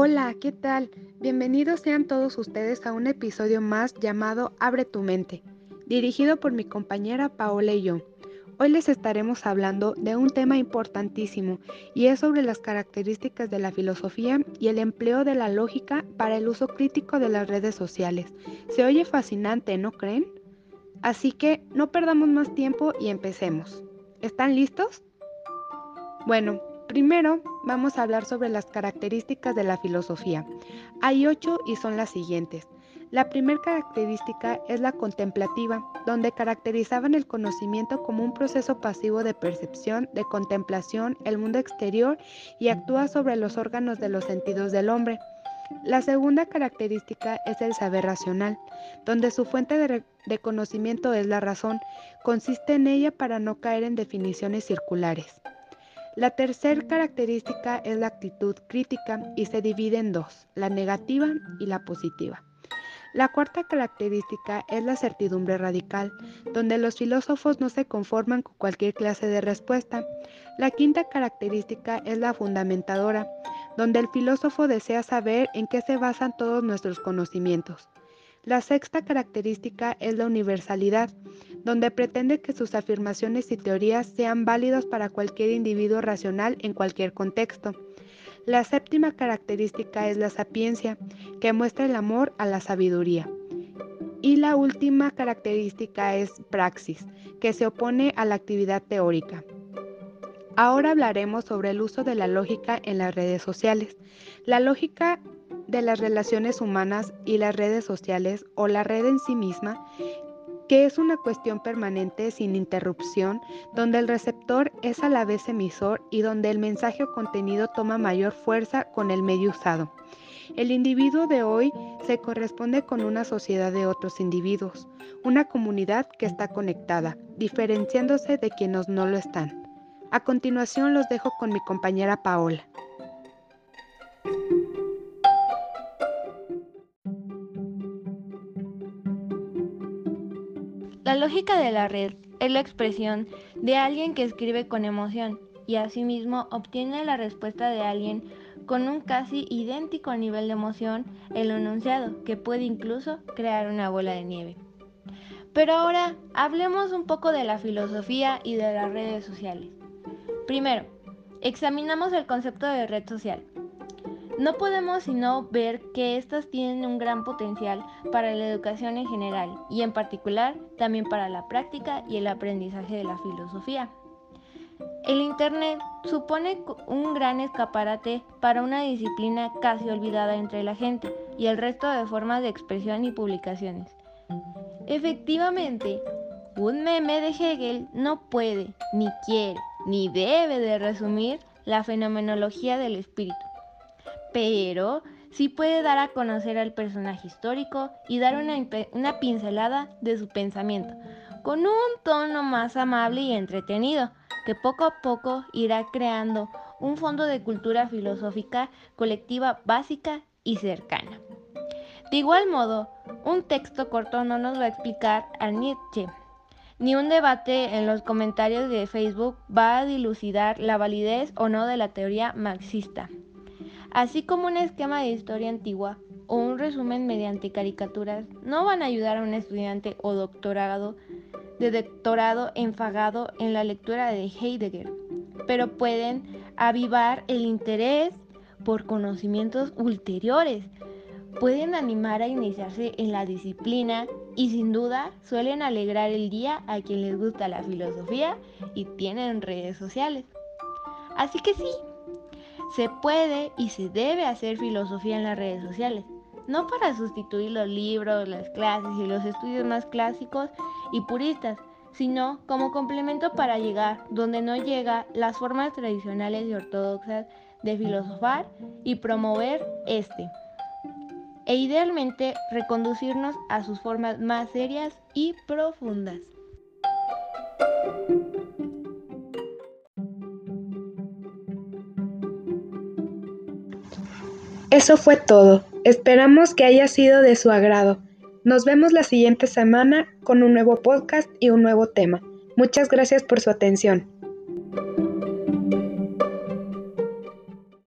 Hola, ¿qué tal? Bienvenidos sean todos ustedes a un episodio más llamado Abre tu mente, dirigido por mi compañera Paola y yo. Hoy les estaremos hablando de un tema importantísimo y es sobre las características de la filosofía y el empleo de la lógica para el uso crítico de las redes sociales. Se oye fascinante, ¿no creen? Así que no perdamos más tiempo y empecemos. ¿Están listos? Bueno, primero vamos a hablar sobre las características de la filosofía. Hay ocho y son las siguientes. La primera característica es la contemplativa, donde caracterizaban el conocimiento como un proceso pasivo de percepción, de contemplación, el mundo exterior y actúa sobre los órganos de los sentidos del hombre. La segunda característica es el saber racional, donde su fuente de, conocimiento es la razón, consiste en ella para no caer en definiciones circulares. La tercera característica es la actitud crítica y se divide en dos, la negativa y la positiva. La cuarta característica es la certidumbre radical, donde los filósofos no se conforman con cualquier clase de respuesta. La quinta característica es la fundamentadora, donde el filósofo desea saber en qué se basan todos nuestros conocimientos. La sexta característica es la universalidad, donde pretende que sus afirmaciones y teorías sean válidos para cualquier individuo racional en cualquier contexto. La séptima característica es la sapiencia, que muestra el amor a la sabiduría. Y la última característica es praxis, que se opone a la actividad teórica. Ahora hablaremos sobre el uso de la lógica en las redes sociales. La lógica de las relaciones humanas y las redes sociales o la red en sí misma que es una cuestión permanente sin interrupción, donde el receptor es a la vez emisor y donde el mensaje o contenido toma mayor fuerza con el medio usado. El individuo de hoy se corresponde con una sociedad de otros individuos, una comunidad que está conectada, diferenciándose de quienes no lo están. A continuación los dejo con mi compañera Paola. La lógica de la red es la expresión de alguien que escribe con emoción y asimismo obtiene la respuesta de alguien con un casi idéntico nivel de emoción el enunciado, que puede incluso crear una bola de nieve. Pero ahora hablemos un poco de la filosofía y de las redes sociales. Primero, examinamos el concepto de red social. No podemos sino ver que éstas tienen un gran potencial para la educación en general y en particular también para la práctica y el aprendizaje de la filosofía. El Internet supone un gran escaparate para una disciplina casi olvidada entre la gente y el resto de formas de expresión y publicaciones. Efectivamente, un meme de Hegel no puede, ni quiere, ni debe de resumir la fenomenología del espíritu pero sí puede dar a conocer al personaje histórico y dar una, pincelada de su pensamiento, con un tono más amable y entretenido, que poco a poco irá creando un fondo de cultura filosófica colectiva básica y cercana. De igual modo, un texto corto no nos va a explicar a Nietzsche, ni un debate en los comentarios de Facebook va a dilucidar la validez o no de la teoría marxista así como un esquema de historia antigua o un resumen mediante caricaturas, no van a ayudar a un estudiante o doctorado de doctorado enfagado en la lectura de Heidegger, pero pueden avivar el interés por conocimientos ulteriores, pueden animar a iniciarse en la disciplina y sin duda suelen alegrar el día a quien les gusta la filosofía y tienen redes sociales. Así que sí, se puede y se debe hacer filosofía en las redes sociales, no para sustituir los libros, las clases y los estudios más clásicos y puristas, sino como complemento para llegar donde no llega las formas tradicionales y ortodoxas de filosofar y promover este. E idealmente reconducirnos a sus formas más serias y profundas. Eso fue todo. Esperamos que haya sido de su agrado. Nos vemos la siguiente semana con un nuevo podcast y un nuevo tema. Muchas gracias por su atención.